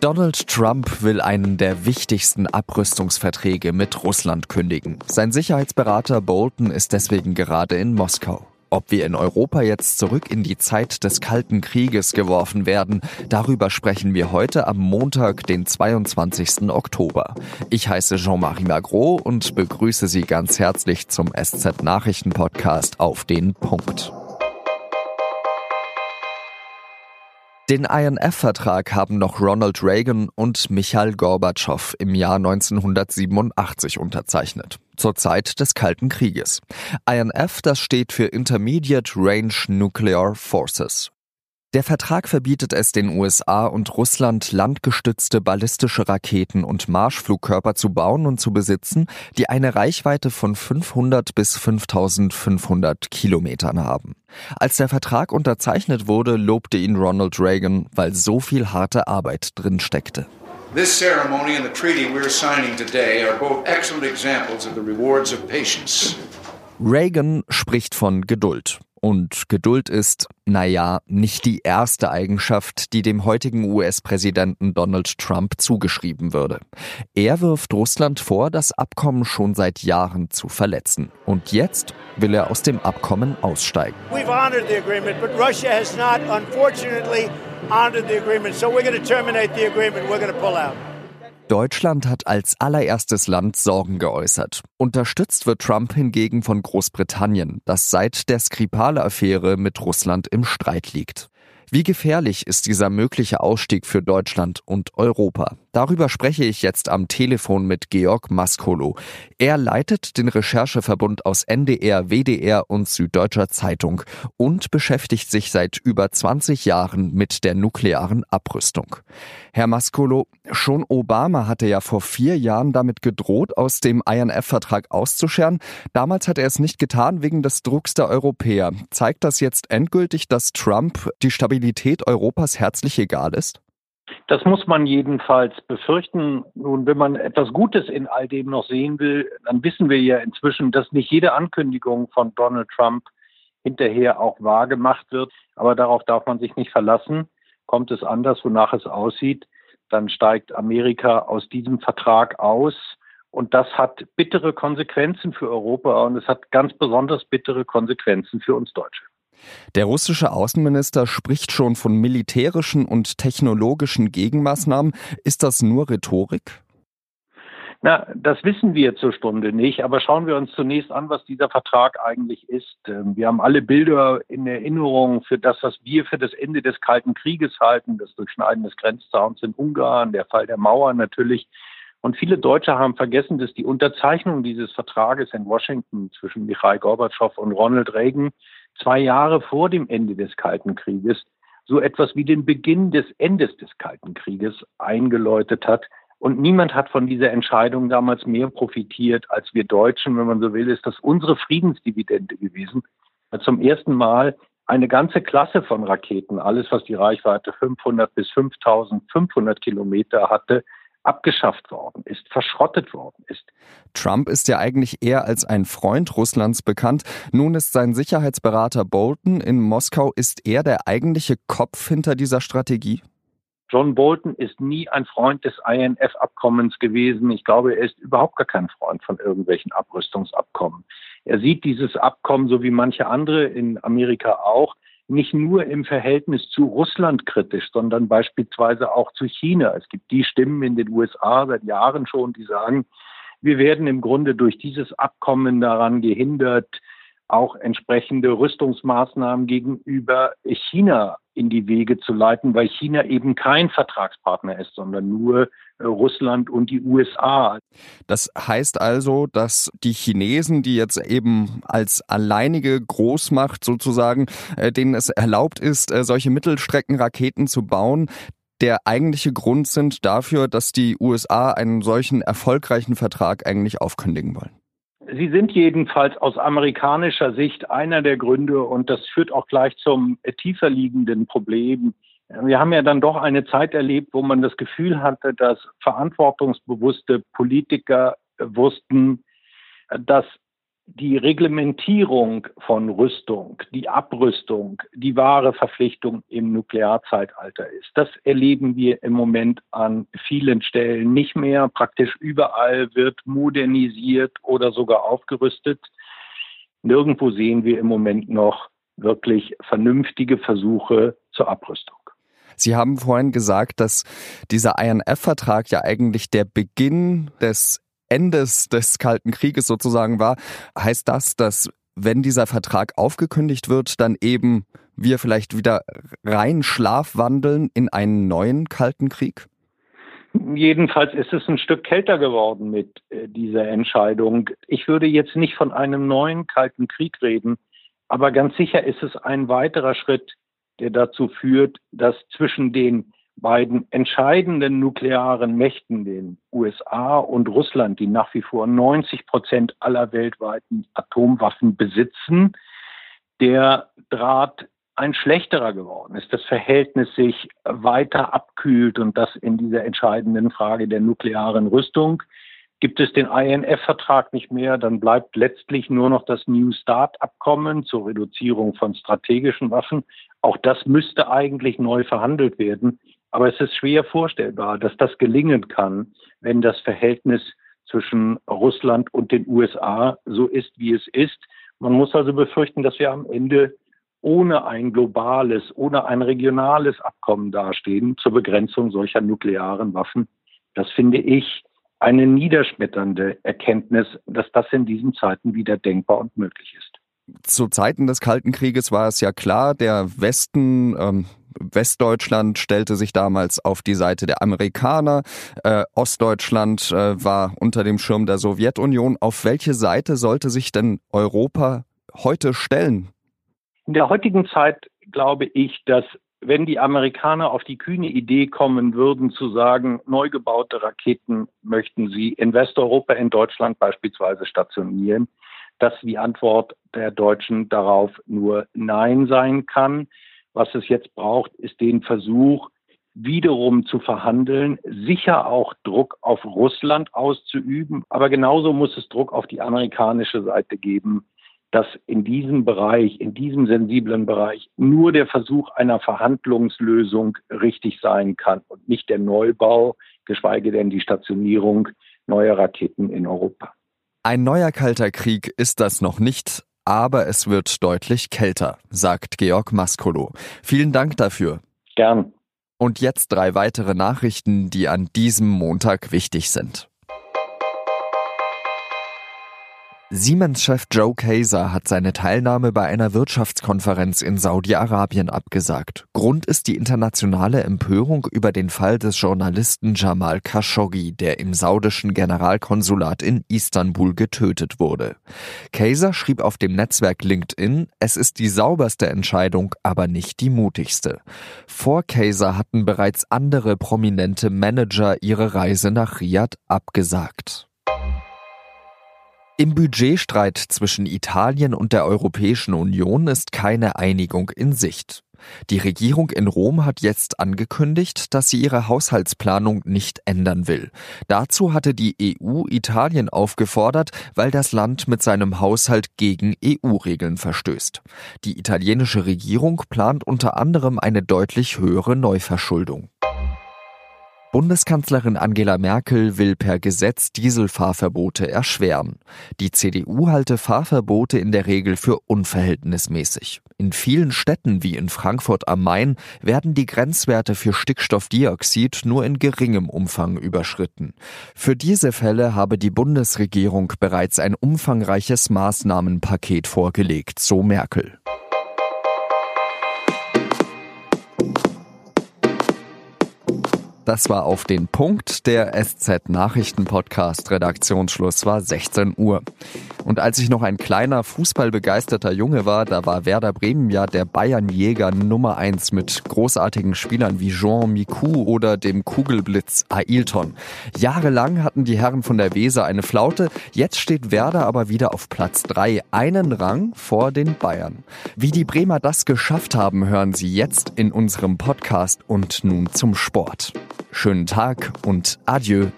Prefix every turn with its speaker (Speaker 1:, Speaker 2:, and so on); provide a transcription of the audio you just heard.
Speaker 1: Donald Trump will einen der wichtigsten Abrüstungsverträge mit Russland kündigen. Sein Sicherheitsberater Bolton ist deswegen gerade in Moskau. Ob wir in Europa jetzt zurück in die Zeit des Kalten Krieges geworfen werden, darüber sprechen wir heute am Montag, den 22. Oktober. Ich heiße Jean-Marie Magro und begrüße Sie ganz herzlich zum SZ Nachrichten Podcast auf den Punkt. Den INF-Vertrag haben noch Ronald Reagan und Michail Gorbatschow im Jahr 1987 unterzeichnet, zur Zeit des Kalten Krieges. INF, das steht für Intermediate Range Nuclear Forces. Der Vertrag verbietet es den USA und Russland, landgestützte ballistische Raketen und Marschflugkörper zu bauen und zu besitzen, die eine Reichweite von 500 bis 5500 Kilometern haben. Als der Vertrag unterzeichnet wurde, lobte ihn Ronald Reagan, weil so viel harte Arbeit drin steckte. This ceremony and the treaty we're signing today are both excellent examples of the rewards of patience. Reagan spricht von Geduld. Und Geduld ist, naja, nicht die erste Eigenschaft, die dem heutigen US-Präsidenten Donald Trump zugeschrieben würde. Er wirft Russland vor, das Abkommen schon seit Jahren zu verletzen. Und jetzt will er aus dem Abkommen aussteigen. We've honored the agreement, but Russia has not, unfortunately, honored the agreement. So we're going to terminate the agreement. We're going to pull out. Deutschland hat als allererstes Land Sorgen geäußert. Unterstützt wird Trump hingegen von Großbritannien, das seit der Skripal-Affäre mit Russland im Streit liegt. Wie gefährlich ist dieser mögliche Ausstieg für Deutschland und Europa? Darüber spreche ich jetzt am Telefon mit Georg Maskolo. Er leitet den Rechercheverbund aus NDR, WDR und Süddeutscher Zeitung und beschäftigt sich seit über 20 Jahren mit der nuklearen Abrüstung. Herr Maskolo, schon Obama hatte ja vor vier Jahren damit gedroht, aus dem INF-Vertrag auszuscheren. Damals hat er es nicht getan wegen des Drucks der Europäer. Zeigt das jetzt endgültig, dass Trump die Stabilität Stabilität Europas herzlich egal ist?
Speaker 2: Das muss man jedenfalls befürchten. Nun, wenn man etwas Gutes in all dem noch sehen will, dann wissen wir ja inzwischen, dass nicht jede Ankündigung von Donald Trump hinterher auch wahr gemacht wird. Aber darauf darf man sich nicht verlassen. Kommt es anders, wonach es aussieht, dann steigt Amerika aus diesem Vertrag aus. Und das hat bittere Konsequenzen für Europa und es hat ganz besonders bittere Konsequenzen für uns Deutsche.
Speaker 1: Der russische Außenminister spricht schon von militärischen und technologischen Gegenmaßnahmen. Ist das nur Rhetorik?
Speaker 2: Na, das wissen wir zur Stunde nicht, aber schauen wir uns zunächst an, was dieser Vertrag eigentlich ist. Ähm, wir haben alle Bilder in Erinnerung für das, was wir für das Ende des Kalten Krieges halten, das Durchschneiden des Grenzzauns in Ungarn, der Fall der Mauer natürlich. Und viele Deutsche haben vergessen, dass die Unterzeichnung dieses Vertrages in Washington zwischen Michail Gorbatschow und Ronald Reagan zwei Jahre vor dem Ende des Kalten Krieges so etwas wie den Beginn des Endes des Kalten Krieges eingeläutet hat. Und niemand hat von dieser Entscheidung damals mehr profitiert als wir Deutschen. Wenn man so will, ist das unsere Friedensdividende gewesen. Zum ersten Mal eine ganze Klasse von Raketen, alles was die Reichweite 500 bis 5500 Kilometer hatte, abgeschafft worden ist, verschrottet worden ist.
Speaker 1: Trump ist ja eigentlich eher als ein Freund Russlands bekannt. Nun ist sein Sicherheitsberater Bolton in Moskau. Ist er der eigentliche Kopf hinter dieser Strategie?
Speaker 2: John Bolton ist nie ein Freund des INF-Abkommens gewesen. Ich glaube, er ist überhaupt gar kein Freund von irgendwelchen Abrüstungsabkommen. Er sieht dieses Abkommen, so wie manche andere in Amerika auch, nicht nur im Verhältnis zu Russland kritisch, sondern beispielsweise auch zu China. Es gibt die Stimmen in den USA seit Jahren schon, die sagen, wir werden im Grunde durch dieses Abkommen daran gehindert, auch entsprechende Rüstungsmaßnahmen gegenüber China in die Wege zu leiten, weil China eben kein Vertragspartner ist, sondern nur äh, Russland und die USA.
Speaker 1: Das heißt also, dass die Chinesen, die jetzt eben als alleinige Großmacht sozusagen, äh, denen es erlaubt ist, äh, solche Mittelstreckenraketen zu bauen, der eigentliche Grund sind dafür, dass die USA einen solchen erfolgreichen Vertrag eigentlich aufkündigen wollen.
Speaker 2: Sie sind jedenfalls aus amerikanischer Sicht einer der Gründe und das führt auch gleich zum tiefer liegenden Problem. Wir haben ja dann doch eine Zeit erlebt, wo man das Gefühl hatte, dass verantwortungsbewusste Politiker wussten, dass die Reglementierung von Rüstung, die Abrüstung, die wahre Verpflichtung im Nuklearzeitalter ist. Das erleben wir im Moment an vielen Stellen nicht mehr. Praktisch überall wird modernisiert oder sogar aufgerüstet. Nirgendwo sehen wir im Moment noch wirklich vernünftige Versuche zur Abrüstung.
Speaker 1: Sie haben vorhin gesagt, dass dieser INF-Vertrag ja eigentlich der Beginn des Endes des Kalten Krieges sozusagen war. Heißt das, dass wenn dieser Vertrag aufgekündigt wird, dann eben wir vielleicht wieder rein schlafwandeln in einen neuen Kalten Krieg?
Speaker 2: Jedenfalls ist es ein Stück kälter geworden mit äh, dieser Entscheidung. Ich würde jetzt nicht von einem neuen Kalten Krieg reden, aber ganz sicher ist es ein weiterer Schritt, der dazu führt, dass zwischen den beiden entscheidenden nuklearen Mächten, den USA und Russland, die nach wie vor 90 Prozent aller weltweiten Atomwaffen besitzen, der Draht ein schlechterer geworden ist, das Verhältnis sich weiter abkühlt und das in dieser entscheidenden Frage der nuklearen Rüstung. Gibt es den INF-Vertrag nicht mehr, dann bleibt letztlich nur noch das New Start-Abkommen zur Reduzierung von strategischen Waffen. Auch das müsste eigentlich neu verhandelt werden. Aber es ist schwer vorstellbar, dass das gelingen kann, wenn das Verhältnis zwischen Russland und den USA so ist, wie es ist. Man muss also befürchten, dass wir am Ende ohne ein globales, ohne ein regionales Abkommen dastehen zur Begrenzung solcher nuklearen Waffen. Das finde ich eine niederschmetternde Erkenntnis, dass das in diesen Zeiten wieder denkbar und möglich ist.
Speaker 1: Zu Zeiten des Kalten Krieges war es ja klar, der Westen, ähm, Westdeutschland stellte sich damals auf die Seite der Amerikaner, äh, Ostdeutschland äh, war unter dem Schirm der Sowjetunion. Auf welche Seite sollte sich denn Europa heute stellen?
Speaker 2: In der heutigen Zeit glaube ich, dass wenn die Amerikaner auf die kühne Idee kommen würden, zu sagen, neu gebaute Raketen möchten sie in Westeuropa, in Deutschland beispielsweise stationieren, dass die Antwort der Deutschen darauf nur Nein sein kann. Was es jetzt braucht, ist den Versuch, wiederum zu verhandeln, sicher auch Druck auf Russland auszuüben, aber genauso muss es Druck auf die amerikanische Seite geben, dass in diesem Bereich, in diesem sensiblen Bereich nur der Versuch einer Verhandlungslösung richtig sein kann und nicht der Neubau, geschweige denn die Stationierung neuer Raketen in Europa.
Speaker 1: Ein neuer kalter Krieg ist das noch nicht, aber es wird deutlich kälter, sagt Georg Maskolo. Vielen Dank dafür.
Speaker 2: Gern.
Speaker 1: Und jetzt drei weitere Nachrichten, die an diesem Montag wichtig sind. Siemens-Chef Joe Kaiser hat seine Teilnahme bei einer Wirtschaftskonferenz in Saudi-Arabien abgesagt. Grund ist die internationale Empörung über den Fall des Journalisten Jamal Khashoggi, der im saudischen Generalkonsulat in Istanbul getötet wurde. Kaiser schrieb auf dem Netzwerk LinkedIn, es ist die sauberste Entscheidung, aber nicht die mutigste. Vor Kaiser hatten bereits andere prominente Manager ihre Reise nach Riyadh abgesagt. Im Budgetstreit zwischen Italien und der Europäischen Union ist keine Einigung in Sicht. Die Regierung in Rom hat jetzt angekündigt, dass sie ihre Haushaltsplanung nicht ändern will. Dazu hatte die EU Italien aufgefordert, weil das Land mit seinem Haushalt gegen EU-Regeln verstößt. Die italienische Regierung plant unter anderem eine deutlich höhere Neuverschuldung. Bundeskanzlerin Angela Merkel will per Gesetz Dieselfahrverbote erschweren. Die CDU halte Fahrverbote in der Regel für unverhältnismäßig. In vielen Städten wie in Frankfurt am Main werden die Grenzwerte für Stickstoffdioxid nur in geringem Umfang überschritten. Für diese Fälle habe die Bundesregierung bereits ein umfangreiches Maßnahmenpaket vorgelegt, so Merkel. Das war auf den Punkt. Der SZ Nachrichten Podcast Redaktionsschluss war 16 Uhr. Und als ich noch ein kleiner fußballbegeisterter Junge war, da war Werder Bremen ja der Bayernjäger Nummer eins mit großartigen Spielern wie Jean Miku oder dem Kugelblitz Ailton. Jahrelang hatten die Herren von der Weser eine Flaute. Jetzt steht Werder aber wieder auf Platz drei, einen Rang vor den Bayern. Wie die Bremer das geschafft haben, hören Sie jetzt in unserem Podcast und nun zum Sport. Schönen Tag und adieu.